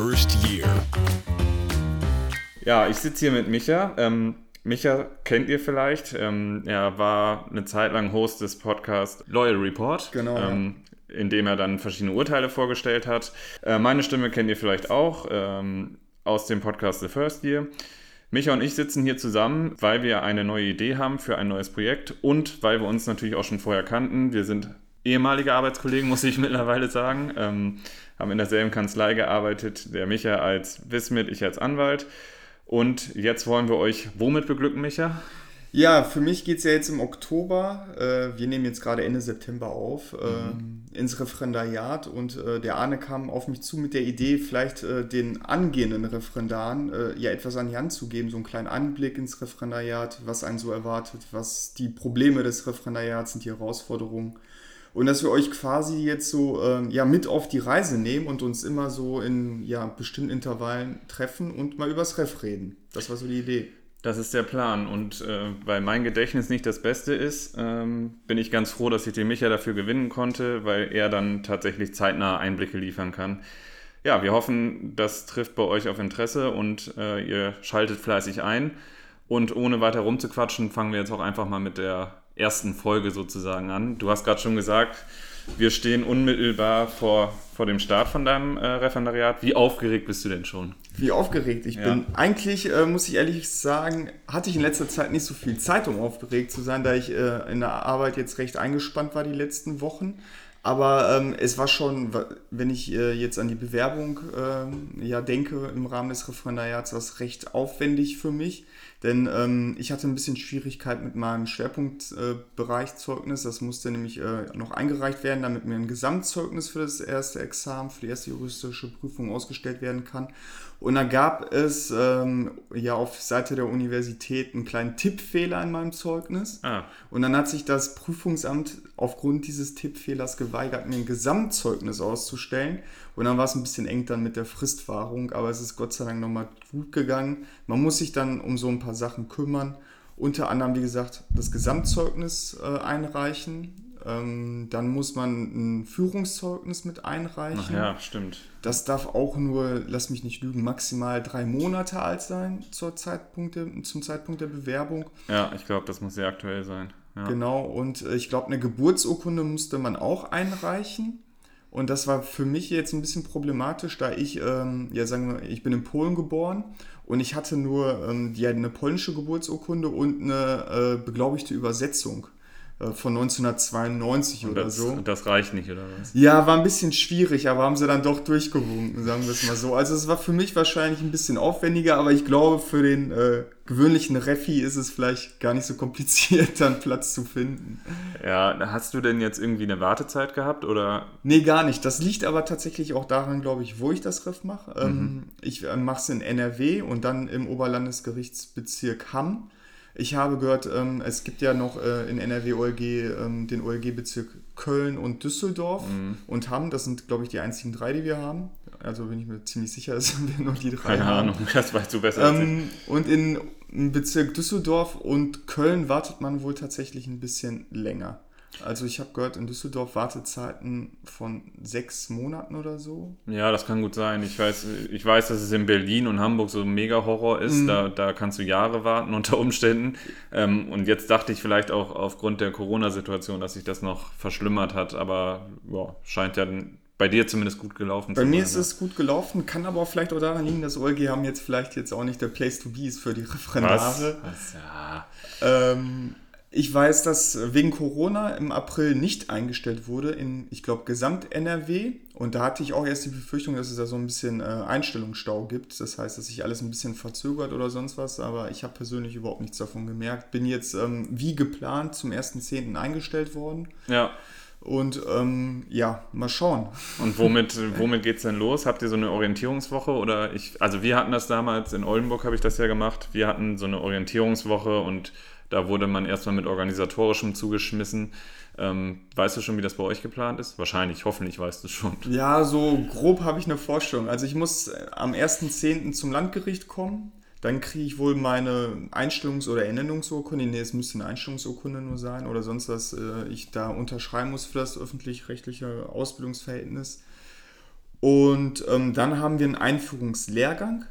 first year. Ja, ich sitze hier mit Micha. Ähm, Micha kennt ihr vielleicht. Ähm, er war eine Zeit lang Host des Podcasts Loyal Report. Genau. Ähm, in dem er dann verschiedene Urteile vorgestellt hat. Äh, meine Stimme kennt ihr vielleicht auch ähm, aus dem Podcast The First Year. Micha und ich sitzen hier zusammen, weil wir eine neue Idee haben für ein neues Projekt und weil wir uns natürlich auch schon vorher kannten. Wir sind ehemalige Arbeitskollegen, muss ich mittlerweile sagen. Ähm, haben in derselben Kanzlei gearbeitet, der Micha als Wismit, ich als Anwalt. Und jetzt wollen wir euch womit beglücken, Micha? Ja, für mich geht es ja jetzt im Oktober, äh, wir nehmen jetzt gerade Ende September auf, äh, mhm. ins Referendariat und äh, der Arne kam auf mich zu mit der Idee, vielleicht äh, den angehenden Referendaren äh, ja etwas an die Hand zu geben, so einen kleinen Anblick ins Referendariat, was einen so erwartet, was die Probleme des Referendariats sind, die Herausforderungen und dass wir euch quasi jetzt so ähm, ja, mit auf die Reise nehmen und uns immer so in ja, bestimmten Intervallen treffen und mal übers Ref reden. Das war so die Idee. Das ist der Plan. Und äh, weil mein Gedächtnis nicht das Beste ist, ähm, bin ich ganz froh, dass ich den Micha dafür gewinnen konnte, weil er dann tatsächlich zeitnah Einblicke liefern kann. Ja, wir hoffen, das trifft bei euch auf Interesse und äh, ihr schaltet fleißig ein. Und ohne weiter rumzuquatschen, fangen wir jetzt auch einfach mal mit der ersten Folge sozusagen an. Du hast gerade schon gesagt, wir stehen unmittelbar vor, vor dem Start von deinem äh, Referendariat. Wie aufgeregt bist du denn schon? Wie aufgeregt ich ja. bin. Eigentlich, äh, muss ich ehrlich sagen, hatte ich in letzter Zeit nicht so viel Zeit, um aufgeregt zu sein, da ich äh, in der Arbeit jetzt recht eingespannt war die letzten Wochen. Aber ähm, es war schon, wenn ich äh, jetzt an die Bewerbung äh, ja, denke, im Rahmen des Referendariats, war es recht aufwendig für mich. Denn ähm, ich hatte ein bisschen Schwierigkeit mit meinem Schwerpunktbereichzeugnis. Äh, das musste nämlich äh, noch eingereicht werden, damit mir ein Gesamtzeugnis für das erste Examen, für die erste juristische Prüfung ausgestellt werden kann. Und da gab es ähm, ja auf Seite der Universität einen kleinen Tippfehler in meinem Zeugnis. Ah. Und dann hat sich das Prüfungsamt aufgrund dieses Tippfehlers geweigert, mir ein Gesamtzeugnis auszustellen. Und dann war es ein bisschen eng dann mit der Fristwahrung, aber es ist Gott sei Dank nochmal gut gegangen. Man muss sich dann um so ein paar Sachen kümmern. Unter anderem, wie gesagt, das Gesamtzeugnis äh, einreichen ähm, dann muss man ein Führungszeugnis mit einreichen. Ach ja, stimmt. Das darf auch nur, lass mich nicht lügen, maximal drei Monate alt sein zur Zeitpunkt der, zum Zeitpunkt der Bewerbung. Ja, ich glaube, das muss sehr aktuell sein. Ja. Genau, und äh, ich glaube, eine Geburtsurkunde musste man auch einreichen. Und das war für mich jetzt ein bisschen problematisch, da ich, ähm, ja sagen wir, ich bin in Polen geboren und ich hatte nur ähm, die, eine polnische Geburtsurkunde und eine äh, beglaubigte Übersetzung. Äh, von 1992 und oder das, so. Und das reicht nicht, oder was? Ja, war ein bisschen schwierig, aber haben sie dann doch durchgewunken, sagen wir es mal so. Also es war für mich wahrscheinlich ein bisschen aufwendiger, aber ich glaube, für den äh, gewöhnlichen Refi ist es vielleicht gar nicht so kompliziert, dann Platz zu finden. Ja, hast du denn jetzt irgendwie eine Wartezeit gehabt, oder? Nee, gar nicht. Das liegt aber tatsächlich auch daran, glaube ich, wo ich das Ref mache. Ähm, mhm. Ähm, ich äh, mache es in NRW und dann im Oberlandesgerichtsbezirk Hamm. Ich habe gehört, ähm, es gibt ja noch äh, in NRW OLG ähm, den OLG-Bezirk Köln und Düsseldorf mhm. und Hamm. Das sind, glaube ich, die einzigen drei, die wir haben. Also bin ich mir ziemlich sicher, dass wir nur die drei Keine haben. Ahnung, das weißt du besser. Ähm, und in, im Bezirk Düsseldorf und Köln wartet man wohl tatsächlich ein bisschen länger. Also ich habe gehört, in Düsseldorf Wartezeiten von sechs Monaten oder so. Ja, das kann gut sein. Ich weiß, ich weiß, dass es in Berlin und Hamburg so ein Mega-Horror ist. Mhm. Da, da kannst du Jahre warten unter Umständen. Ähm, und jetzt dachte ich vielleicht auch aufgrund der Corona-Situation, dass sich das noch verschlimmert hat. Aber ja, scheint ja bei dir zumindest gut gelaufen Bei mir ist es gut gelaufen, kann aber auch vielleicht auch daran liegen, dass OLG haben jetzt vielleicht jetzt auch nicht der Place to be ist für die Referendare. Was? Was? Ja. Ähm, ich weiß, dass wegen Corona im April nicht eingestellt wurde in, ich glaube, Gesamt-NRW. Und da hatte ich auch erst die Befürchtung, dass es da so ein bisschen äh, Einstellungsstau gibt. Das heißt, dass sich alles ein bisschen verzögert oder sonst was. Aber ich habe persönlich überhaupt nichts davon gemerkt. Bin jetzt ähm, wie geplant zum 1.10. eingestellt worden. Ja. Und ähm, ja, mal schauen. Und womit, womit geht es denn los? Habt ihr so eine Orientierungswoche? Oder ich, also wir hatten das damals, in Oldenburg habe ich das ja gemacht. Wir hatten so eine Orientierungswoche und da wurde man erstmal mit organisatorischem zugeschmissen. Ähm, weißt du schon, wie das bei euch geplant ist? Wahrscheinlich, hoffentlich weißt du schon. Ja, so grob habe ich eine Vorstellung. Also ich muss äh, am 1.10. zum Landgericht kommen. Dann kriege ich wohl meine Einstellungs- oder Ernennungsurkunde. Nee, es müsste eine Einstellungsurkunde nur sein oder sonst was äh, ich da unterschreiben muss für das öffentlich-rechtliche Ausbildungsverhältnis. Und ähm, dann haben wir einen Einführungslehrgang.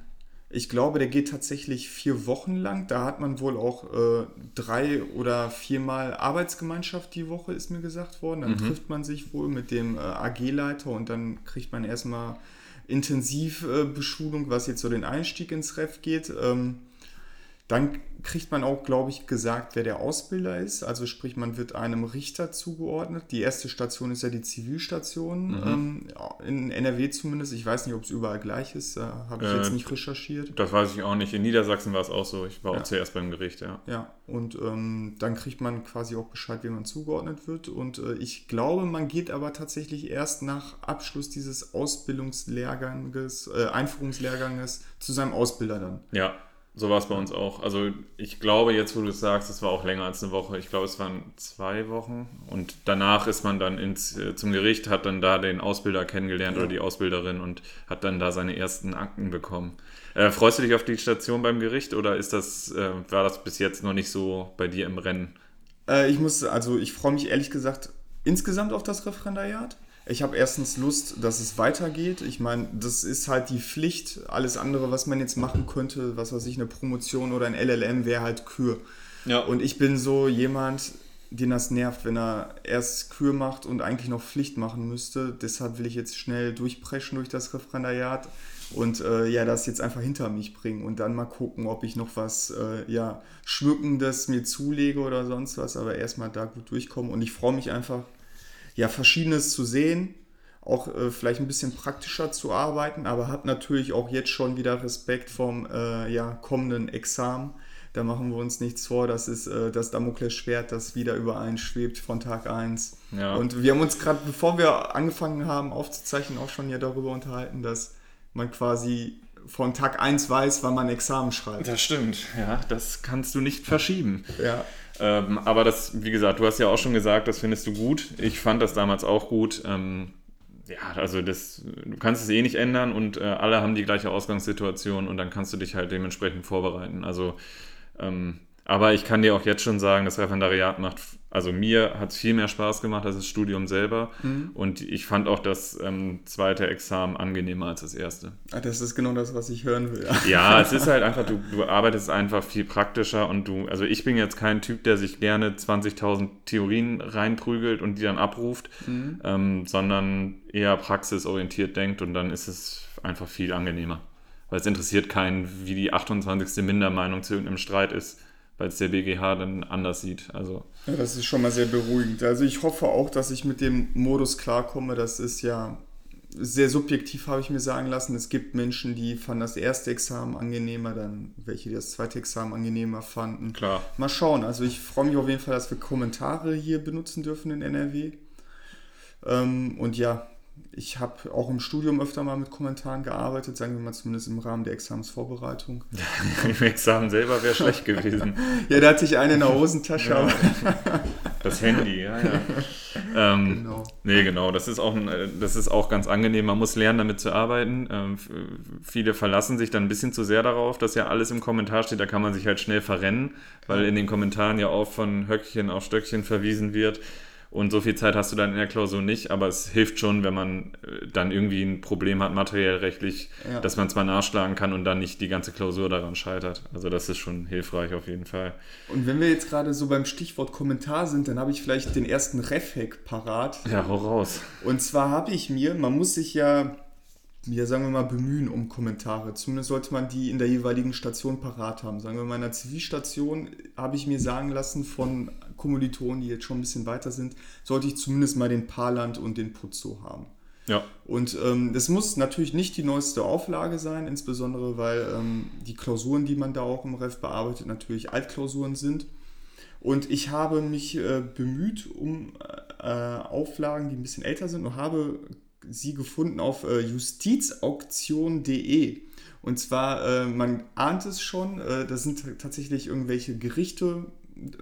Ich glaube, der geht tatsächlich vier Wochen lang. Da hat man wohl auch äh, drei oder viermal Arbeitsgemeinschaft die Woche, ist mir gesagt worden. Dann mhm. trifft man sich wohl mit dem äh, AG-Leiter und dann kriegt man erstmal Intensivbeschulung, äh, was jetzt so den Einstieg ins Ref geht. Ähm, dann kriegt man auch, glaube ich, gesagt, wer der Ausbilder ist. Also sprich, man wird einem Richter zugeordnet. Die erste Station ist ja die Zivilstation, mhm. ähm, in NRW zumindest. Ich weiß nicht, ob es überall gleich ist. Da habe ich äh, jetzt nicht recherchiert. Das weiß ich auch nicht. In Niedersachsen war es auch so. Ich war ja. auch zuerst beim Gericht, ja. Ja, und ähm, dann kriegt man quasi auch Bescheid, wie man zugeordnet wird. Und äh, ich glaube, man geht aber tatsächlich erst nach Abschluss dieses Ausbildungslehrganges, äh, Einführungslehrganges zu seinem Ausbilder dann. Ja, so war es bei uns auch. Also ich glaube, jetzt wo du es sagst, es war auch länger als eine Woche. Ich glaube, es waren zwei Wochen. Und danach ist man dann ins, äh, zum Gericht, hat dann da den Ausbilder kennengelernt ja. oder die Ausbilderin und hat dann da seine ersten Akten bekommen. Äh, freust du dich auf die Station beim Gericht oder ist das, äh, war das bis jetzt noch nicht so bei dir im Rennen? Äh, ich muss, also ich freue mich ehrlich gesagt insgesamt auf das Referendariat. Ich habe erstens Lust, dass es weitergeht. Ich meine, das ist halt die Pflicht. Alles andere, was man jetzt machen könnte, was weiß ich, eine Promotion oder ein LLM, wäre halt Kür. Ja. Und ich bin so jemand, den das nervt, wenn er erst Kür macht und eigentlich noch Pflicht machen müsste. Deshalb will ich jetzt schnell durchpreschen durch das Referendariat und äh, ja, das jetzt einfach hinter mich bringen und dann mal gucken, ob ich noch was äh, ja, Schmückendes mir zulege oder sonst was, aber erstmal da gut durchkommen und ich freue mich einfach, ja, Verschiedenes zu sehen, auch äh, vielleicht ein bisschen praktischer zu arbeiten, aber habe natürlich auch jetzt schon wieder Respekt vom äh, ja, kommenden Examen. Da machen wir uns nichts vor, das ist äh, das Damoklesschwert, das wieder überall schwebt von Tag 1. Ja. Und wir haben uns gerade, bevor wir angefangen haben aufzuzeichnen, auch schon ja darüber unterhalten, dass man quasi von Tag 1 weiß, wann man Examen schreibt. Das stimmt, ja, das kannst du nicht verschieben. Ja. Ähm, aber das, wie gesagt, du hast ja auch schon gesagt, das findest du gut. Ich fand das damals auch gut. Ähm, ja, also das, du kannst es eh nicht ändern und äh, alle haben die gleiche Ausgangssituation und dann kannst du dich halt dementsprechend vorbereiten. Also ähm, aber ich kann dir auch jetzt schon sagen, das Referendariat macht, also mir hat es viel mehr Spaß gemacht als das Studium selber. Mhm. Und ich fand auch das ähm, zweite Examen angenehmer als das erste. Ah, das ist genau das, was ich hören will. Ja, es ist halt einfach, du, du arbeitest einfach viel praktischer und du, also ich bin jetzt kein Typ, der sich gerne 20.000 Theorien reinprügelt und die dann abruft, mhm. ähm, sondern eher praxisorientiert denkt und dann ist es einfach viel angenehmer. Weil es interessiert keinen, wie die 28. Mindermeinung zu irgendeinem Streit ist weil es der BGH dann anders sieht. Also. Ja, das ist schon mal sehr beruhigend. Also ich hoffe auch, dass ich mit dem Modus klarkomme. Das ist ja sehr subjektiv, habe ich mir sagen lassen. Es gibt Menschen, die fanden das erste Examen angenehmer, dann welche, die das zweite Examen angenehmer fanden. Klar. Mal schauen. Also ich freue mich auf jeden Fall, dass wir Kommentare hier benutzen dürfen in NRW. Ähm, und ja, ich habe auch im Studium öfter mal mit Kommentaren gearbeitet, sagen wir mal zumindest im Rahmen der Examensvorbereitung. Im Examen selber wäre schlecht gewesen. ja, da hatte ich eine in der Hosentasche. Ja. Das Handy, ja, ja. Ähm, genau. Nee, genau. Das ist, auch ein, das ist auch ganz angenehm. Man muss lernen, damit zu arbeiten. Ähm, viele verlassen sich dann ein bisschen zu sehr darauf, dass ja alles im Kommentar steht. Da kann man sich halt schnell verrennen, weil in den Kommentaren ja auch von Höckchen auf Stöckchen verwiesen wird. Und so viel Zeit hast du dann in der Klausur nicht, aber es hilft schon, wenn man äh, dann irgendwie ein Problem hat, materiell rechtlich, ja. dass man es mal nachschlagen kann und dann nicht die ganze Klausur daran scheitert. Also das ist schon hilfreich auf jeden Fall. Und wenn wir jetzt gerade so beim Stichwort Kommentar sind, dann habe ich vielleicht den ersten Refhack parat. Ja, hau raus. Und zwar habe ich mir, man muss sich ja ja, sagen wir mal, bemühen um Kommentare. Zumindest sollte man die in der jeweiligen Station parat haben. Sagen wir mal, in der Zivilstation habe ich mir sagen lassen von Kommilitonen, die jetzt schon ein bisschen weiter sind, sollte ich zumindest mal den Parland und den Putzo haben. Ja. Und ähm, das muss natürlich nicht die neueste Auflage sein, insbesondere weil ähm, die Klausuren, die man da auch im Ref bearbeitet, natürlich Altklausuren sind. Und ich habe mich äh, bemüht um äh, Auflagen, die ein bisschen älter sind und habe sie gefunden auf äh, justizauktion.de. Und zwar, äh, man ahnt es schon, äh, das sind tatsächlich irgendwelche Gerichte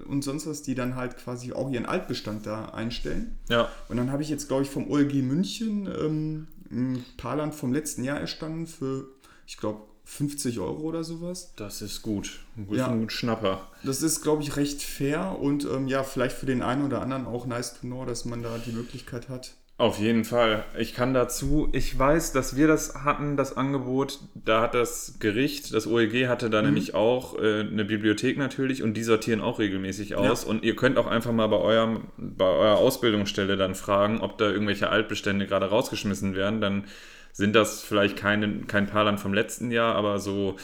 und sonst was, die dann halt quasi auch ihren Altbestand da einstellen. Ja. Und dann habe ich jetzt, glaube ich, vom OLG München ähm, ein Paarland vom letzten Jahr erstanden für, ich glaube, 50 Euro oder sowas. Das ist gut. Ein ja. ein Schnapper. Das ist, glaube ich, recht fair und ähm, ja, vielleicht für den einen oder anderen auch nice to know, dass man da die Möglichkeit hat, Auf jeden Fall. Ich kann dazu, ich weiß, dass wir das hatten, das Angebot, da hat das Gericht, das OEG hatte da mhm. nämlich auch äh, eine Bibliothek natürlich und die sortieren auch regelmäßig aus. Ja. Und ihr könnt auch einfach mal bei, eurem, bei eurer Ausbildungsstelle dann fragen, ob da irgendwelche Altbestände gerade rausgeschmissen werden. Dann sind das vielleicht keine, kein Paarland vom letzten Jahr, aber so,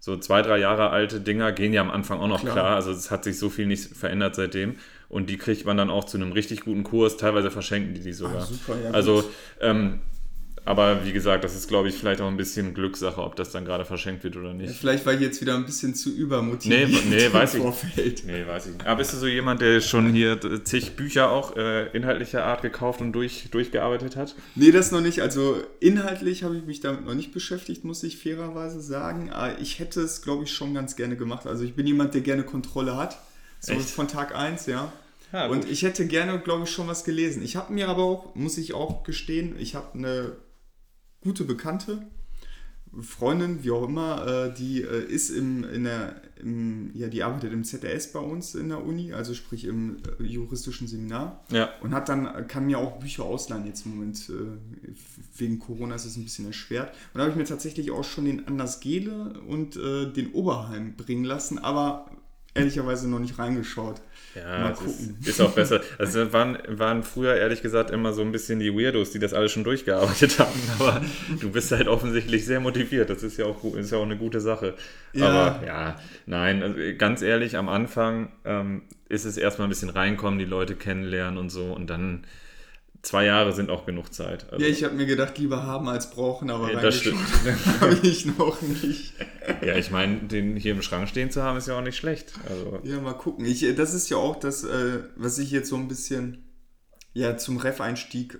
so zwei, drei Jahre alte Dinger gehen ja am Anfang auch noch klar. klar. Also es hat sich so viel nicht verändert seitdem. Und die kriegt man dann auch zu einem richtig guten Kurs. Teilweise verschenken die die sogar. Ah, super, ja, also, ähm, aber wie gesagt, das ist, glaube ich, vielleicht auch ein bisschen Glückssache, ob das dann gerade verschenkt wird oder nicht. Ja, vielleicht war ich jetzt wieder ein bisschen zu übermotiviert. Nee, nee weiß ich nicht. Nee, weiß ich nicht. Aber bist du so jemand, der schon hier zig Bücher auch äh, inhaltlicher Art gekauft und durch, durchgearbeitet hat? Nee, das noch nicht. Also inhaltlich habe ich mich damit noch nicht beschäftigt, muss ich fairerweise sagen. Aber ich hätte es, glaube ich, schon ganz gerne gemacht. Also ich bin jemand, der gerne Kontrolle hat. So Echt? von Tag 1, ja. Ja, und ich hätte gerne, glaube ich, schon was gelesen. Ich habe mir aber auch, muss ich auch gestehen, ich habe eine gute Bekannte, Freundin, wie auch immer, äh, die äh, ist im, in der, im, ja, die arbeitet im ZRS bei uns in der Uni, also sprich im äh, juristischen Seminar. Ja. Und hat dann, kann mir auch Bücher ausleihen jetzt im Moment. wegen Corona ist es ein bisschen erschwert. Und da habe ich mir tatsächlich auch schon den Anders Gele und den Oberheim bringen lassen, aber ehrlicherweise noch nicht reingeschaut. Ja, Mal gucken. Ist, ist, auch besser. Also waren, waren früher ehrlich gesagt immer so ein bisschen die Weirdos, die das alles schon durchgearbeitet haben. Aber du bist halt offensichtlich sehr motiviert. Das ist ja auch, ist ja auch eine gute Sache. Ja. Aber ja, nein, also ganz ehrlich, am Anfang ähm, ist es erstmal ein bisschen reinkommen, die Leute kennenlernen und so. Und dann zwei Jahre sind auch genug Zeit. Also, ja, ich habe mir gedacht, lieber haben als brauchen, aber ja, das stimmt. habe ich noch nicht. ja, ich meine, den hier im Schrank stehen zu haben, ist ja auch nicht schlecht. Also. Ja, mal gucken. Ich, das ist ja auch das, äh, was ich jetzt so ein bisschen ja, zum Ref-Einstieg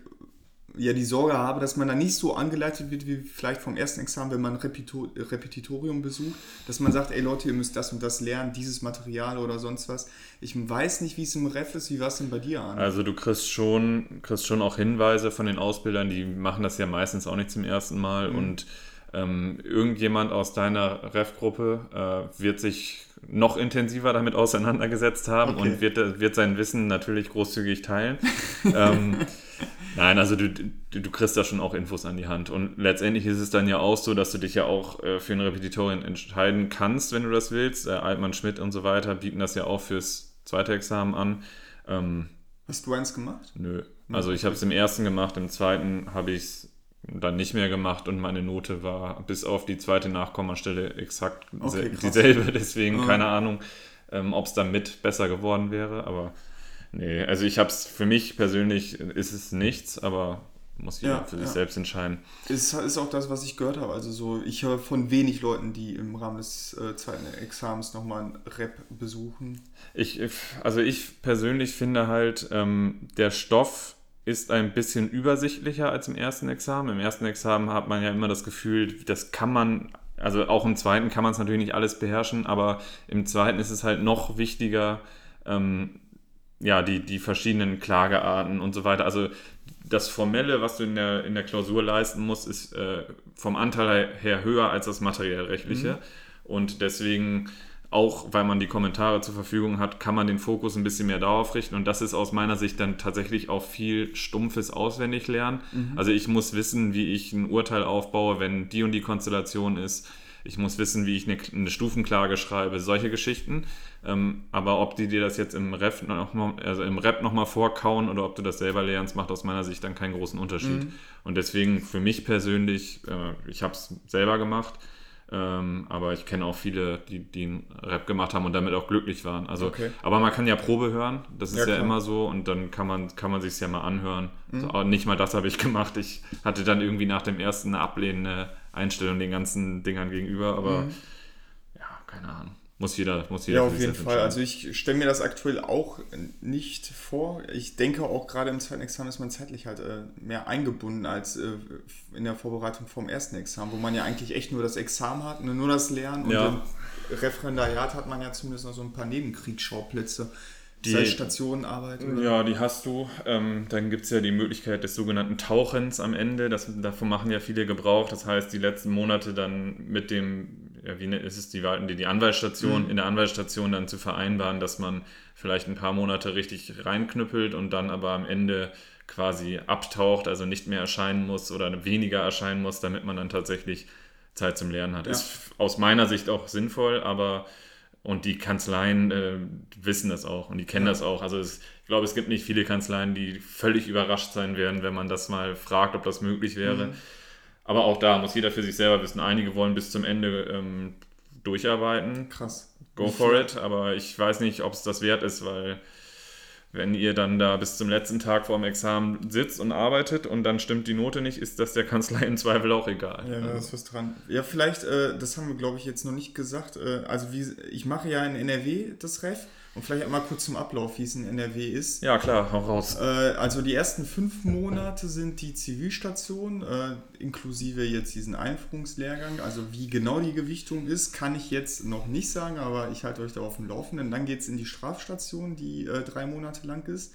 ja die Sorge habe, dass man da nicht so angeleitet wird wie vielleicht vom ersten Examen, wenn man Repito Repetitorium besucht, dass man sagt, ey Leute, ihr müsst das und das lernen, dieses Material oder sonst was. Ich weiß nicht, wie es im Ref ist, wie war es denn bei dir an? Also du kriegst schon, kriegst schon auch Hinweise von den Ausbildern, die machen das ja meistens auch nicht zum ersten Mal mhm. und ähm, irgendjemand aus deiner Ref-Gruppe äh, wird sich noch intensiver damit auseinandergesetzt haben okay. und wird, wird sein Wissen natürlich großzügig teilen. ähm, Nein, also du, du, du, kriegst da schon auch Infos an die Hand. Und letztendlich ist es dann ja auch so, dass du dich ja auch äh, für eine Repetitorin entscheiden kannst, wenn du das willst. Äh, Altmann, Schmidt und so weiter bieten das ja auch fürs zweite Examen an. Ähm, Hast du eins gemacht? Nö. Also ich habe es im ersten gemacht, im zweiten habe ich es dann nicht mehr gemacht und meine Note war bis auf die zweite Nachkommastelle exakt okay, dieselbe. Deswegen oh. keine Ahnung, ähm, ob es damit besser geworden wäre, aber Nee, also ich habe es für mich persönlich ist es nichts, aber muss jeder ja, für sich ja. selbst entscheiden. Es ist auch das, was ich gehört habe. Also so, ich höre von wenig Leuten, die im Rahmen des äh, zweiten Examens nochmal ein Rap besuchen. Ich, also ich persönlich finde halt, ähm, der Stoff ist ein bisschen übersichtlicher als im ersten Examen. Im ersten Examen hat man ja immer das Gefühl, das kann man, also auch im zweiten kann man es natürlich nicht alles beherrschen, aber im zweiten ist es halt noch wichtiger, ähm, ja, die, die verschiedenen Klagearten und so weiter. Also das Formelle, was du in der, in der Klausur leisten musst, ist äh, vom Anteil her höher als das materiell-rechtliche. Mhm. Und deswegen, auch weil man die Kommentare zur Verfügung hat, kann man den Fokus ein bisschen mehr darauf richten. Und das ist aus meiner Sicht dann tatsächlich auch viel stumpfes Auswendiglernen. Mhm. Also ich muss wissen, wie ich ein Urteil aufbaue, wenn die und die Konstellation ist ich muss wissen, wie ich eine, eine Stufenklage schreibe, solche Geschichten. Ähm, aber ob die dir das jetzt im noch also im Rap nochmal vorkauen oder ob du das selber lernst, macht aus meiner Sicht dann keinen großen Unterschied. Mhm. Und deswegen für mich persönlich, äh, ich habe es selber gemacht, ähm, aber ich kenne auch viele, die, die einen Rap gemacht haben und damit auch glücklich waren. Also, okay. Aber man kann ja Probe hören, das ist ja, ja immer so und dann kann man, kann man sich ja mal anhören. Mhm. Also, nicht mal das habe ich gemacht. Ich hatte dann irgendwie nach dem ersten eine ablehnende Einstellung den ganzen Dingern gegenüber, aber mhm. ja, keine Ahnung. Muss jeder, muss jeder. Ja, auf jeden Fall. Also ich stelle mir das aktuell auch nicht vor. Ich denke auch gerade im zweiten Examen ist man zeitlich halt äh, mehr eingebunden als äh, in der Vorbereitung vom ersten Examen, wo man ja eigentlich echt nur das Examen hat, nur das Lernen und ja. im Referendariat hat man ja zumindest noch so ein paar Nebenkriegsschauplätze. Die Stationenarbeit? Ja, die hast du. Ähm, dann gibt es ja die Möglichkeit des sogenannten Tauchens am Ende. Das, davon machen ja viele Gebrauch. Das heißt, die letzten Monate dann mit dem ja, wie ne, ist es die, die, die Anwaltsstation, mhm. in der Anwaltsstation dann zu vereinbaren, dass man vielleicht ein paar Monate richtig reinknüppelt und dann aber am Ende quasi abtaucht, also nicht mehr erscheinen muss oder weniger erscheinen muss, damit man dann tatsächlich Zeit zum Lernen hat. Ja. Ist aus meiner Sicht auch sinnvoll, aber und die Kanzleien äh, wissen das auch und die kennen ja. das auch. Also es, ich glaube, es gibt nicht viele Kanzleien, die völlig überrascht sein werden, wenn man das mal fragt, ob das möglich wäre. Mhm. Aber auch da muss jeder für sich selber wissen. Einige wollen bis zum Ende ähm, durcharbeiten. Krass. Go for it. Aber ich weiß nicht, ob es das wert ist, weil wenn ihr dann da bis zum letzten Tag vor dem Examen sitzt und arbeitet und dann stimmt die Note nicht, ist das der Kanzlei im Zweifel auch egal. Ja, da ist was dran. Ja, vielleicht, äh, das haben wir, glaube ich, jetzt noch nicht gesagt. Äh, also wie, ich mache ja in NRW das Ref und vielleicht einmal kurz zum Ablauf, wie es in NRW ist. Ja, klar, hau raus. Äh, also die ersten fünf Monate sind die Zivilstation, äh, inklusive jetzt diesen Einführungslehrgang. Also wie genau die Gewichtung ist, kann ich jetzt noch nicht sagen, aber ich halte euch da auf dem Laufenden. Dann geht es in die Strafstation, die äh, drei Monate lang ist.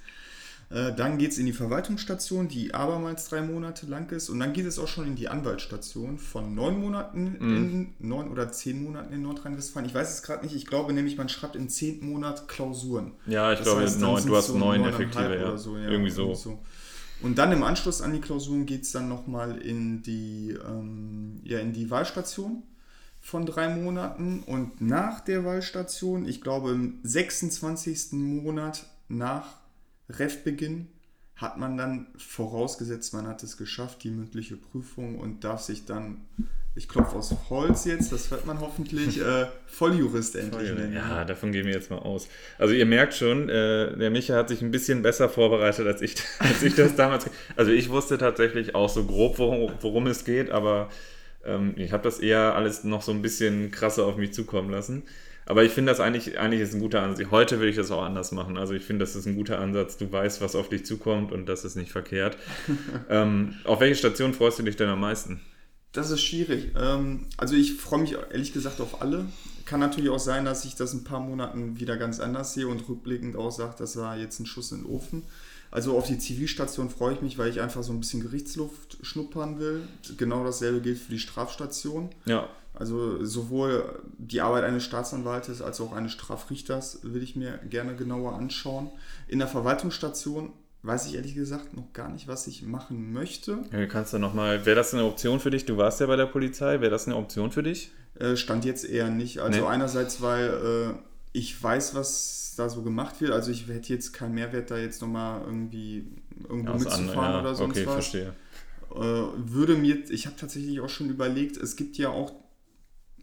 Äh, dann geht es in die Verwaltungsstation, die abermals drei Monate lang ist. Und dann geht es auch schon in die Anwaltsstation von neun Monaten mhm. in neun oder zehn Monaten in Nordrhein-Westfalen. Ich weiß es gerade nicht. Ich glaube nämlich, man schreibt in zehn Monaten Klausuren. Ja, ich das glaube, heißt, neun, du hast so neun effektive. Ja. So, ja, irgendwie so. so. Und dann im Anschluss an die Klausuren geht es dann nochmal in die, ähm, ja, in die Wahlstation von drei Monaten. Und nach der Wahlstation, ich glaube im 26. Monat nach Refbeginn hat man dann vorausgesetzt, man hat es geschafft, die mündliche Prüfung und darf sich dann, ich klopfe aus Holz jetzt, das hört man hoffentlich, äh, Volljurist endlich nennen. Ja, davon gehen wir jetzt mal aus. Also ihr merkt schon, äh, der Micha hat sich ein bisschen besser vorbereitet als ich, als ich das damals. Also ich wusste tatsächlich auch so grob, worum, worum es geht, aber ähm, ich habe das eher alles noch so ein bisschen krasser auf mich zukommen lassen. Aber ich finde das eigentlich, eigentlich ist ein guter Ansatz. Heute würde ich das auch anders machen. Also ich finde, das ist ein guter Ansatz. Du weißt, was auf dich zukommt und das ist nicht verkehrt. ähm, auf welche Station freust du dich denn am meisten? Das ist schwierig. Ähm, also ich freue mich ehrlich gesagt auf alle. Kann natürlich auch sein, dass ich das in ein paar Monaten wieder ganz anders sehe und rückblickend auch sage, das war jetzt ein Schuss in den Ofen. Also auf die Zivilstation freue ich mich, weil ich einfach so ein bisschen Gerichtsluft schnuppern will. Genau dasselbe gilt für die Strafstation. Ja. Also sowohl die Arbeit eines Staatsanwaltes als auch eines Strafrichters will ich mir gerne genauer anschauen. In der Verwaltungsstation weiß ich ehrlich gesagt noch gar nicht, was ich machen möchte. Ja, kannst du nochmal, wäre das eine Option für dich? Du warst ja bei der Polizei, wäre das eine Option für dich? Äh, stand jetzt eher nicht. Also nee. einerseits, weil äh, ich weiß, was da so gemacht wird. Also ich hätte jetzt keinen Mehrwert, da jetzt nochmal irgendwie irgendwo Aus mitzufahren ja. oder sonst okay, was. Verstehe. Äh, würde mir, ich habe tatsächlich auch schon überlegt, es gibt ja auch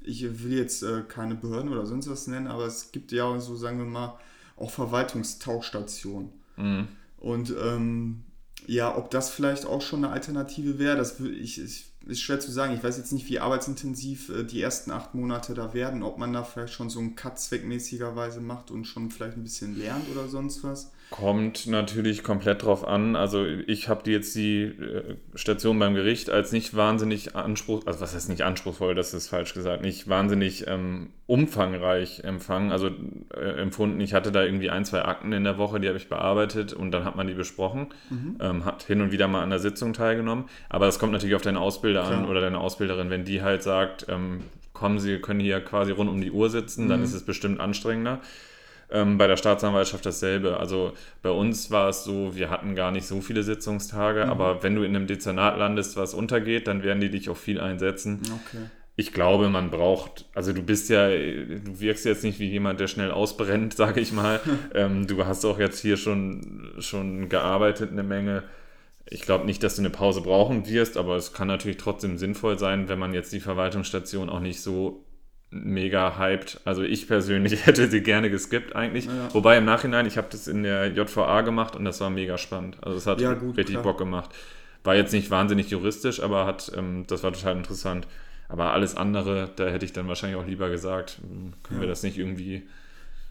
ich will jetzt äh, keine Behörden oder sonst was nennen, aber es gibt ja so, sagen wir mal, auch Verwaltungstauchstationen. Mhm. Und ähm, ja, ob das vielleicht auch schon eine Alternative wäre, das ich, ich, ist schwer zu sagen. Ich weiß jetzt nicht, wie arbeitsintensiv äh, die ersten acht Monate da werden, ob man da vielleicht schon so einen Cut zweckmäßigerweise macht und schon vielleicht ein bisschen lernt oder sonst was. Kommt natürlich komplett drauf an. Also ich habe jetzt die äh, Station beim Gericht als nicht wahnsinnig anspruchsvoll, also was heißt nicht anspruchsvoll, das ist falsch gesagt, nicht wahnsinnig ähm, umfangreich empfangen, also äh, empfunden. Ich hatte da irgendwie ein, zwei Akten in der Woche, die habe ich bearbeitet und dann hat man die besprochen, mhm. ähm, hat hin und wieder mal an der Sitzung teilgenommen. Aber es kommt natürlich auf deinen Ausbilder Klar. an oder deine Ausbilderin, wenn die halt sagt, ähm, kommen Sie, können hier quasi rund um die Uhr sitzen, mhm. dann ist es bestimmt anstrengender. Ähm, bei der Staatsanwaltschaft dasselbe. Also bei uns war es so, wir hatten gar nicht so viele Sitzungstage, mhm. aber wenn du in einem Dezernat landest, was untergeht, dann werden die dich auch viel einsetzen. Okay. Ich glaube, man braucht, also du bist ja, du wirkst jetzt nicht wie jemand, der schnell ausbrennt, sage ich mal. ähm, du hast auch jetzt hier schon, schon gearbeitet eine Menge. Ich glaube nicht, dass du eine Pause brauchen wirst, aber es kann natürlich trotzdem sinnvoll sein, wenn man jetzt die Verwaltungsstation auch nicht so mega hyped. Also ich persönlich hätte sie gerne geskippt eigentlich. Ja. Wobei im Nachhinein, ich habe das in der JVA gemacht und das war mega spannend. Also es hat ja, gut, richtig klar. Bock gemacht. War jetzt nicht wahnsinnig juristisch, aber hat, ähm, das war total interessant. Aber alles andere, da hätte ich dann wahrscheinlich auch lieber gesagt, hm, können ja. wir das nicht irgendwie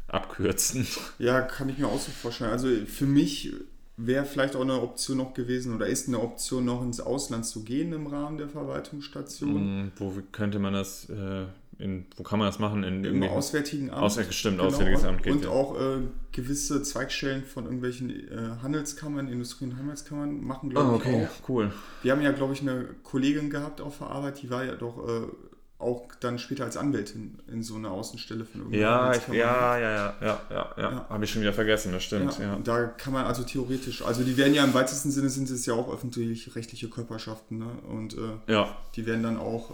abkürzen? Ja, kann ich mir auch so vorstellen. Also für mich wäre vielleicht auch eine Option noch gewesen oder ist eine Option noch ins Ausland zu gehen im Rahmen der Verwaltungsstation. Hm, wo könnte man das äh, in, wo kann man das machen? In Im Auswärtigen Amt. Auswär stimmt, genau. Auswärtiges Amt geht Und ja. auch äh, gewisse Zweigstellen von irgendwelchen äh, Handelskammern, Industrie- und Handelskammern machen, glaube oh, okay. ich, auch. cool. Wir haben ja, glaube ich, eine Kollegin gehabt auf der Arbeit, die war ja doch äh, auch dann später als Anwältin in so einer Außenstelle von irgendeiner ja, ich, ja, ja, ja, ja, ja, ja, ja. Habe ich schon wieder vergessen, das stimmt. Ja, ja. Da kann man also theoretisch, also die werden ja im weitesten Sinne sind es ja auch öffentlich-rechtliche Körperschaften, ne? Und äh, ja. die werden dann auch.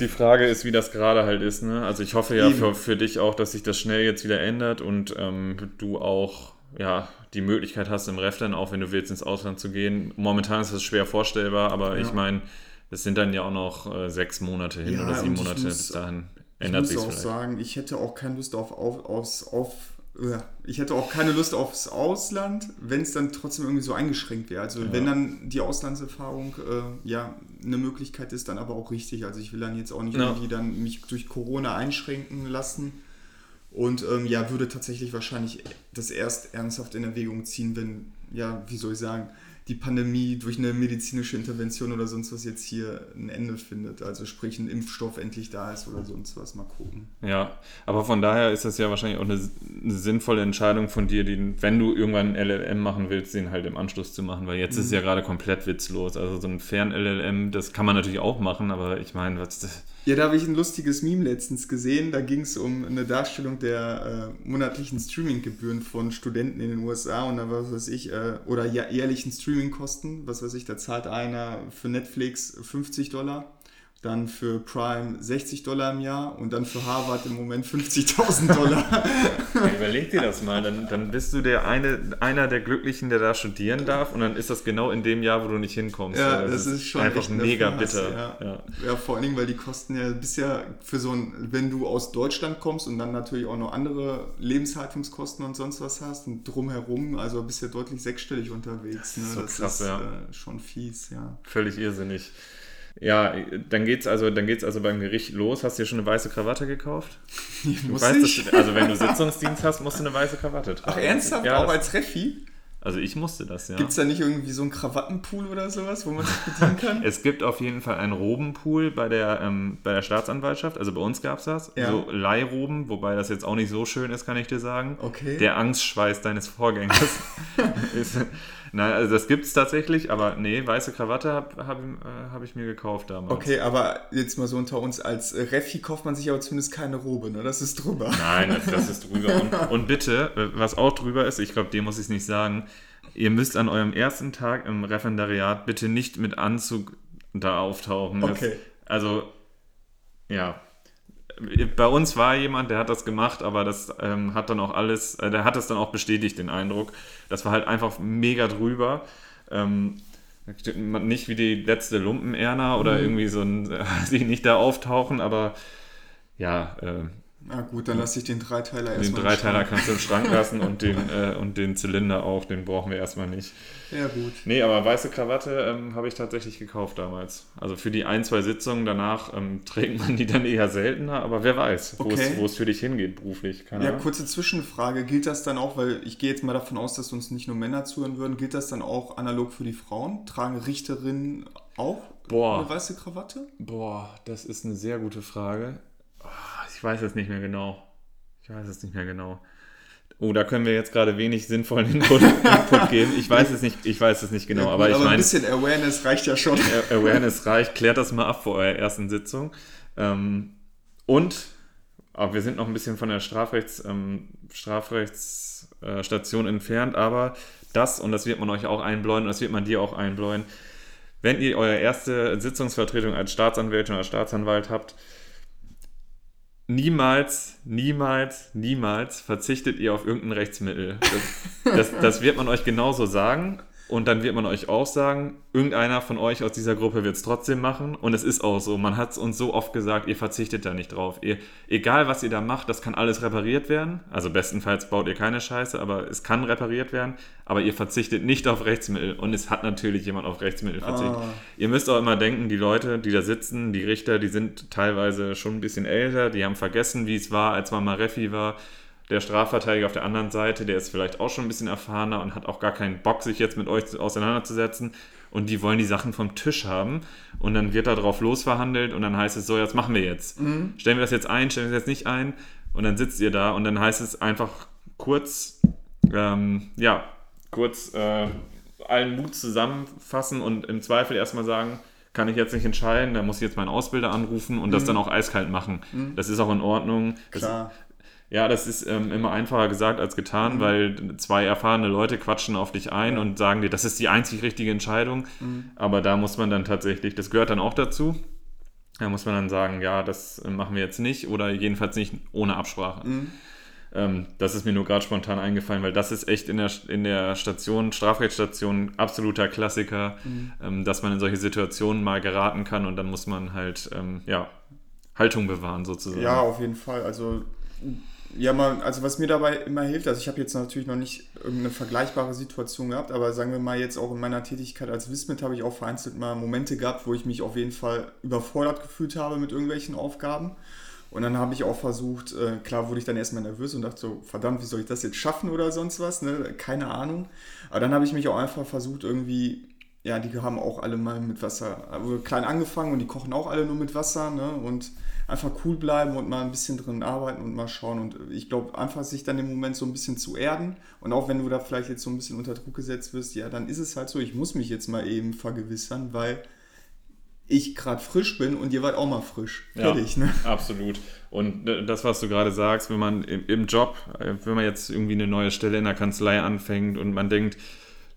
Die Frage ist, wie das gerade halt ist. Ne? Also ich hoffe ja für, für dich auch, dass sich das schnell jetzt wieder ändert und ähm, du auch ja, die Möglichkeit hast, im Ref dann auch, wenn du willst, ins Ausland zu gehen. Momentan ist das schwer vorstellbar, aber ja. ich meine, es sind dann ja auch noch äh, sechs Monate hin ja, oder sieben Monate. Muss, bis dahin ändert sich Ich muss auch vielleicht. sagen, ich hätte auch keine Lust auf, auf, aufs, auf ich hätte auch keine Lust aufs Ausland, wenn es dann trotzdem irgendwie so eingeschränkt wäre. Also ja. wenn dann die Auslandserfahrung äh, ja eine Möglichkeit ist, dann aber auch richtig. Also ich will dann jetzt auch nicht ja. irgendwie dann mich durch Corona einschränken lassen und ähm, ja, würde tatsächlich wahrscheinlich das erst ernsthaft in Erwägung ziehen, wenn, ja, wie soll ich sagen, die Pandemie durch eine medizinische Intervention oder sonst was jetzt hier ein Ende findet. Also sprich ein Impfstoff endlich da ist oder sonst was. Mal gucken. Ja, aber von daher ist das ja wahrscheinlich auch eine, eine sinnvolle Entscheidung von dir, die, wenn du irgendwann ein LLM machen willst, den halt im Anschluss zu machen, weil jetzt mhm. ist es ja gerade komplett witzlos. Also so ein Fern-LLM, das kann man natürlich auch machen, aber ich meine, was ja, da habe ich ein lustiges Meme letztens gesehen. Da ging es um eine Darstellung der äh, monatlichen Streaminggebühren von Studenten in den USA und da was weiß ich, äh, oder jährlichen Streamingkosten, was weiß ich, da zahlt einer für Netflix 50 Dollar dann für Prime 60 Dollar im Jahr und dann für Harvard im Moment 50.000 Dollar. Überleg dir das mal, dann, dann bist du der eine, einer der Glücklichen, der da studieren darf und dann ist das genau in dem Jahr, wo du nicht hinkommst. Ja, das, das ist, ist schon einfach mega Fass, bitter. Ja. Ja. ja. vor allen Dingen, weil die kosten ja bisher für so ein, wenn du aus Deutschland kommst und dann natürlich auch noch andere Lebenshaltungskosten und sonst was hast und drumherum, also bist ja deutlich sechsstellig unterwegs. Ne? Das ist, so das krass, ist ja. äh, schon fies, ja. Völlig irrsinnig. Ja, dann geht's also, dann geht's also beim Gericht los. Hast du dir schon eine weiße Krawatte gekauft? Du Muss weißt, ich? Dass, also wenn du Sitzungsdienst hast, musst du eine weiße Krawatte tragen. Ach ernsthaft? Ja, auch als Refi? Also ich musste das, ja. Gibt es da nicht irgendwie so einen Krawattenpool oder sowas, wo man sich bedienen kann? es gibt auf jeden Fall einen Robenpool bei der, ähm, bei der Staatsanwaltschaft. Also bei uns gab es das. Ja. So Leihroben, wobei das jetzt auch nicht so schön ist, kann ich dir sagen. Okay. Der Angstschweiß deines Vorgängers ist, Nein, also das gibt es tatsächlich, aber nee, weiße Krawatte habe hab, äh, hab ich mir gekauft damals. Okay, aber jetzt mal so unter uns, als Refi kauft man sich aber zumindest keine Robe, ne? Das ist drüber. Nein, das, das ist drüber. Und, und, bitte, was auch drüber ist, ich glaube, dem muss ich es nicht sagen, ihr müsst an eurem ersten Tag im Referendariat bitte nicht mit Anzug da auftauchen. Okay. Das, also, ja, bei uns war jemand, der hat das gemacht, aber das ähm, hat dann auch alles, äh, der hat das dann auch bestätigt, den Eindruck. Das war halt einfach mega drüber. Ähm, nicht wie die letzte Lumpen-Erna oder mhm. irgendwie so ein, sie nicht da auftauchen, aber ja, äh, na gut, dann lasse ich den Dreiteiler erstmal. Den Dreiteiler kannst du im Schrank lassen und den, äh, und den Zylinder auch, den brauchen wir erstmal nicht. Ja, gut. Nee, aber weiße Krawatte ähm, habe ich tatsächlich gekauft damals. Also für die ein, zwei Sitzungen danach ähm, trägt man die dann eher seltener, aber wer weiß, wo, okay. es, wo es für dich hingeht beruflich. Keine ja, Ahnung. kurze Zwischenfrage. Gilt das dann auch, weil ich gehe jetzt mal davon aus, dass uns nicht nur Männer zuhören würden, gilt das dann auch analog für die Frauen? Tragen Richterinnen auch Boah. eine weiße Krawatte? Boah, das ist eine sehr gute Frage. Ich weiß es nicht mehr genau. Ich weiß es nicht mehr genau. Oh, da können wir jetzt gerade wenig sinnvollen Input, Input, geben. Ich weiß es nicht, ich weiß es nicht genau, ja, gut, aber ich aber meine. Ein bisschen Awareness reicht ja schon. Awareness reicht, klärt das mal ab vor eurer ersten Sitzung. Ähm, und aber wir sind noch ein bisschen von der Strafrechts, ähm, Strafrechtsstation entfernt, aber das, und das wird man euch auch einbläuen, und das wird man dir auch einbläuen, wenn ihr eure erste Sitzungsvertretung als Staatsanwältin oder Staatsanwalt habt, niemals, niemals, niemals verzichtet ihr auf irgendein Rechtsmittel. Das, das, das, wird man euch genauso sagen. Und dann wird man euch auch sagen, irgendeiner von euch aus dieser Gruppe wird es trotzdem machen. Und es ist auch so. Man hat es uns so oft gesagt, ihr verzichtet da nicht drauf. Ihr, egal, was ihr da macht, das kann alles repariert werden. Also bestenfalls baut ihr keine Scheiße, aber es kann repariert werden. Aber ihr verzichtet nicht auf Rechtsmittel. Und es hat natürlich jemand auf Rechtsmittel verzichtet. Oh. Ihr müsst auch immer denken, die Leute, die da sitzen, die Richter, die sind teilweise schon ein bisschen älter. Die haben vergessen, wie es war, als man mal Refi war der Strafverteidiger auf der anderen Seite, der ist vielleicht auch schon ein bisschen erfahrener und hat auch gar keinen Bock, sich jetzt mit euch auseinanderzusetzen. Und die wollen die Sachen vom Tisch haben. Und dann wird da drauf losverhandelt und dann heißt es so, jetzt machen wir jetzt. Mhm. Stellen wir das jetzt ein, stellen wir das jetzt nicht ein. Und dann sitzt ihr da und dann heißt es einfach kurz, ähm, ja, kurz äh, allen Mut zusammenfassen und im Zweifel erstmal sagen, kann ich jetzt nicht entscheiden, da muss ich jetzt meinen Ausbilder anrufen und mhm. das dann auch eiskalt machen. Mhm. Das ist auch in Ordnung. Klar. Das, ja, das ist ähm, immer einfacher gesagt als getan, mhm. weil zwei erfahrene Leute quatschen auf dich ein und sagen dir, das ist die einzig richtige Entscheidung. Mhm. Aber da muss man dann tatsächlich, das gehört dann auch dazu. Da muss man dann sagen, ja, das machen wir jetzt nicht oder jedenfalls nicht ohne Absprache. Mhm. Ähm, das ist mir nur gerade spontan eingefallen, weil das ist echt in der, in der Station, Strafrechtsstation, absoluter Klassiker, mhm. ähm, dass man in solche Situationen mal geraten kann und dann muss man halt, ähm, ja, Haltung bewahren sozusagen. Ja, auf jeden Fall. Also ja, man, also was mir dabei immer hilft, also ich habe jetzt natürlich noch nicht irgendeine vergleichbare Situation gehabt, aber sagen wir mal jetzt auch in meiner Tätigkeit als Wismit habe ich auch vereinzelt mal Momente gehabt, wo ich mich auf jeden Fall überfordert gefühlt habe mit irgendwelchen Aufgaben. Und dann habe ich auch versucht, äh, klar wurde ich dann erstmal nervös und dachte so, verdammt, wie soll ich das jetzt schaffen oder sonst was, ne? Keine Ahnung. Aber dann habe ich mich auch einfach versucht, irgendwie, ja, die haben auch alle mal mit Wasser, also klein angefangen und die kochen auch alle nur mit Wasser, ne? Und einfach cool bleiben und mal ein bisschen drin arbeiten und mal schauen. Und ich glaube, einfach sich dann im Moment so ein bisschen zu erden. Und auch wenn du da vielleicht jetzt so ein bisschen unter Druck gesetzt wirst, ja, dann ist es halt so, ich muss mich jetzt mal eben vergewissern, weil ich gerade frisch bin und ihr wart auch mal frisch. Fertig, ja, ne? Absolut. Und das, was du gerade sagst, wenn man im Job, äh, wenn man jetzt irgendwie eine neue Stelle in der Kanzlei anfängt und man denkt,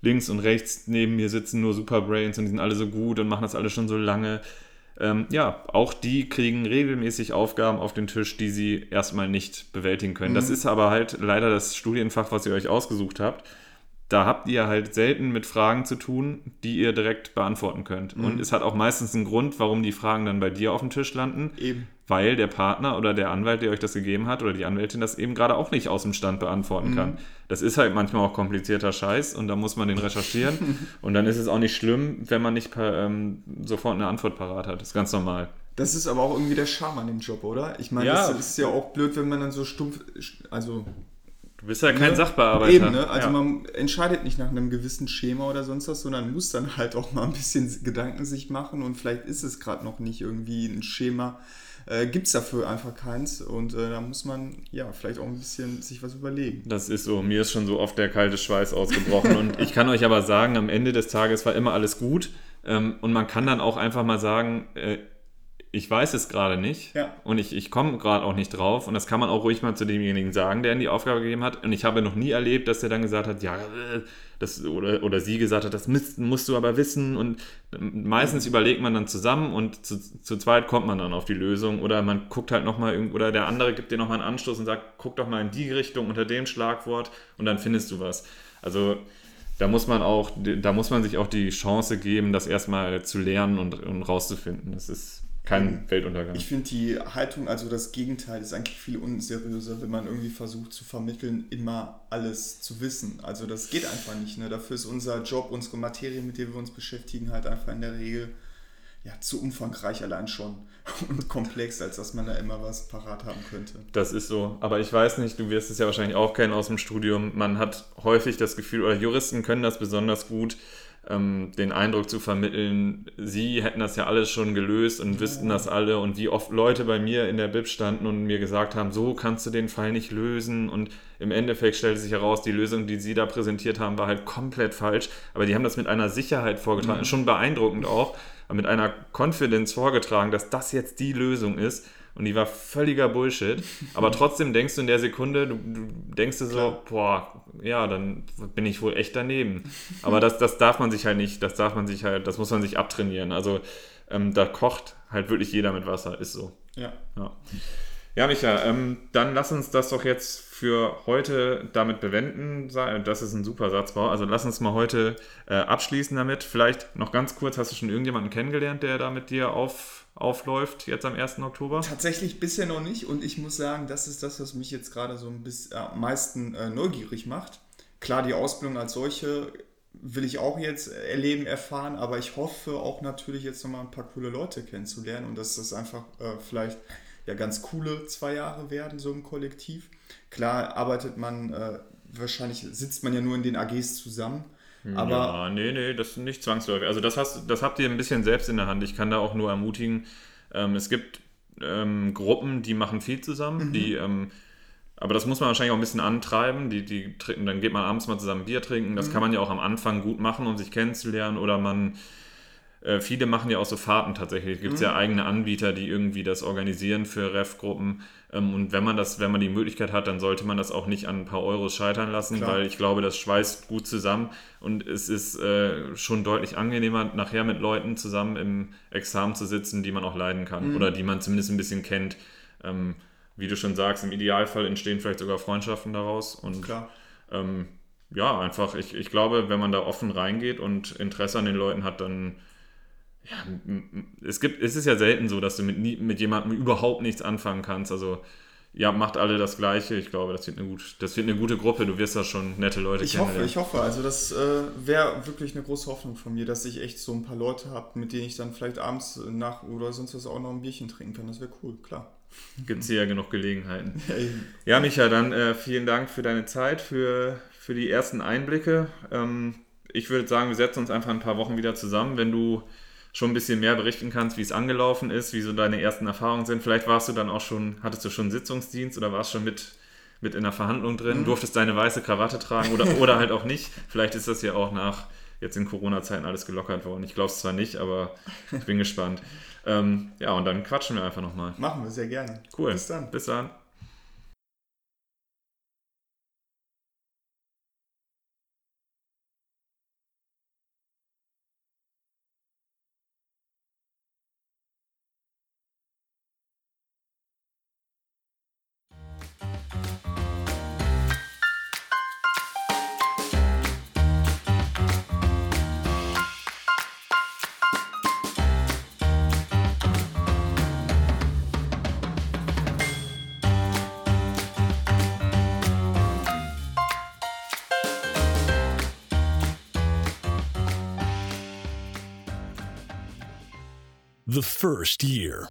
links und rechts neben mir sitzen nur Superbrains und die sind alle so gut und machen das alle schon so lange, ähm, ja, auch die kriegen regelmäßig Aufgaben auf den Tisch, die sie erstmal nicht bewältigen können. Mhm. Das ist aber halt leider das Studienfach, was ihr euch ausgesucht habt. Da habt ihr halt selten mit Fragen zu tun, die ihr direkt beantworten könnt. Mhm. Und es hat auch meistens einen Grund, warum die Fragen dann bei dir auf dem Tisch landen. Eben weil der Partner oder der Anwalt, der euch das gegeben hat, oder die Anwältin das eben gerade auch nicht aus dem Stand beantworten mhm. kann. Das ist halt manchmal auch komplizierter Scheiß und da muss man den recherchieren. und dann ist es auch nicht schlimm, wenn man nicht per, ähm, sofort eine Antwort parat hat. Das ist ganz normal. Das ist aber auch irgendwie der Charme an dem Job, oder? Ich meine, ja. das ist ja auch blöd, wenn man dann so stumpf, also Du bist ja kein ne? Sachbearbeiter. Eben, ne? Also ja. man entscheidet nicht nach einem gewissen Schema oder sonst was, sondern muss dann halt auch mal ein bisschen Gedanken sich machen und vielleicht ist es gerade noch nicht irgendwie ein Schema, äh, gibt es dafür einfach keins. Und äh, da muss man ja vielleicht auch ein bisschen sich was überlegen. Das ist so. Mir ist schon so oft der kalte Schweiß ausgebrochen. und ich kann euch aber sagen, am Ende des Tages war immer alles gut. Ähm, und man kann dann auch einfach mal sagen, äh, ich weiß es gerade nicht ja. und ich, ich komme gerade auch nicht drauf und das kann man auch ruhig mal zu demjenigen sagen, der ihm die Aufgabe gegeben hat und ich habe noch nie erlebt, dass der dann gesagt hat, ja, das, oder, oder sie gesagt hat, das musst du aber wissen und meistens mhm. überlegt man dann zusammen und zu, zu zweit kommt man dann auf die Lösung oder man guckt halt nochmal, oder der andere gibt dir nochmal einen Anstoß und sagt, guck doch mal in die Richtung unter dem Schlagwort und dann findest du was. Also da muss man auch, da muss man sich auch die Chance geben, das erstmal zu lernen und, und rauszufinden. Das ist kein ähm, Weltuntergang. Ich finde die Haltung, also das Gegenteil, ist eigentlich viel unseriöser, wenn man irgendwie versucht zu vermitteln, immer alles zu wissen. Also das geht einfach nicht. Ne? Dafür ist unser Job, unsere Materie, mit der wir uns beschäftigen, halt einfach in der Regel ja, zu umfangreich allein schon und komplex, als dass man da immer was parat haben könnte. Das ist so. Aber ich weiß nicht, du wirst es ja wahrscheinlich auch kennen aus dem Studium. Man hat häufig das Gefühl, oder Juristen können das besonders gut, ähm, den Eindruck zu vermitteln, sie hätten das ja alles schon gelöst und wüssten das alle und wie oft Leute bei mir in der Bib standen und mir gesagt haben, so kannst du den Fall nicht lösen. Und im Endeffekt stellte sich heraus, die Lösung, die sie da präsentiert haben, war halt komplett falsch, aber die haben das mit einer Sicherheit vorgetragen, mhm. schon beeindruckend auch, mit einer Confidence vorgetragen, dass das jetzt die Lösung ist und die war völliger Bullshit. Aber trotzdem denkst du in der Sekunde, du, du denkst dir so, Klar. boah, ja, dann bin ich wohl echt daneben. Aber das, das darf man sich halt nicht, das darf man sich halt, das muss man sich abtrainieren. Also ähm, da kocht halt wirklich jeder mit Wasser, ist so. Ja. Ja, ja Micha, ähm, dann lass uns das doch jetzt für heute damit bewenden. Das ist ein super Satzbau. Also lass uns mal heute äh, abschließen damit. Vielleicht noch ganz kurz, hast du schon irgendjemanden kennengelernt, der da mit dir auf aufläuft, jetzt am 1. Oktober? Tatsächlich bisher noch nicht und ich muss sagen, das ist das, was mich jetzt gerade so ein bisschen äh, am meisten äh, neugierig macht. Klar, die Ausbildung als solche will ich auch jetzt erleben, erfahren, aber ich hoffe auch natürlich jetzt nochmal ein paar coole Leute kennenzulernen und dass das einfach äh, vielleicht ja ganz coole zwei Jahre werden, so im Kollektiv. Klar arbeitet man, äh, wahrscheinlich sitzt man ja nur in den AGs zusammen aber ja, nee, nee, das ist nicht zwangsläufig. Also das, hast, das habt ihr ein bisschen selbst in der Hand. Ich kann da auch nur ermutigen, ähm, es gibt ähm, Gruppen, die machen viel zusammen, mhm. die, ähm, aber das muss man wahrscheinlich auch ein bisschen antreiben. Die, die trinken, dann geht man abends mal zusammen Bier trinken. Das mhm. kann man ja auch am Anfang gut machen, um sich kennenzulernen. Oder man äh, viele machen ja auch so Fahrten tatsächlich. Es gibt mhm. ja eigene Anbieter, die irgendwie das organisieren für Ref-Gruppen. Ähm, und wenn man das, wenn man die Möglichkeit hat, dann sollte man das auch nicht an ein paar Euros scheitern lassen, Klar. weil ich glaube, das schweißt gut zusammen und es ist äh, schon deutlich angenehmer, nachher mit Leuten zusammen im Examen zu sitzen, die man auch leiden kann mhm. oder die man zumindest ein bisschen kennt. Ähm, wie du schon sagst, im Idealfall entstehen vielleicht sogar Freundschaften daraus. Und Klar. Ähm, ja, einfach, ich, ich glaube, wenn man da offen reingeht und Interesse an den Leuten hat, dann es gibt, es ist ja selten so, dass du mit, mit jemandem überhaupt nichts anfangen kannst. Also ja, macht alle das Gleiche. Ich glaube, das wird eine, gut, das wird eine gute Gruppe. Du wirst da schon nette Leute ich Hoffe, ich hoffe, also das äh, wäre wirklich eine große Hoffnung von mir, dass ich echt so ein paar Leute habe, mit denen ich dann vielleicht abends nach oder sonst was auch noch ein Bierchen trinken kann. Das wäre cool, klar. Gibt es hier ja genug Gelegenheiten. ja, Micha, dann äh, vielen Dank für deine Zeit, für, für die ersten Einblicke. Ähm, ich würde sagen, wir setzen uns einfach ein paar Wochen wieder zusammen, wenn du schon ein bisschen mehr berichten kannst, wie es angelaufen ist, wie so deine ersten Erfahrungen sind. Vielleicht warst du dann auch schon, hattest du schon Sitzungsdienst oder warst schon mit, mit in der Verhandlung drin, mhm. durftest deine weiße Krawatte tragen oder, oder halt auch nicht. Vielleicht ist das ja auch nach jetzt in Corona-Zeiten alles gelockert worden. Ich glaube es zwar nicht, aber ich bin gespannt. Ähm, ja, und dann quatschen wir einfach nochmal. Machen wir sehr gerne. Cool. Bis dann. Bis dann. First year.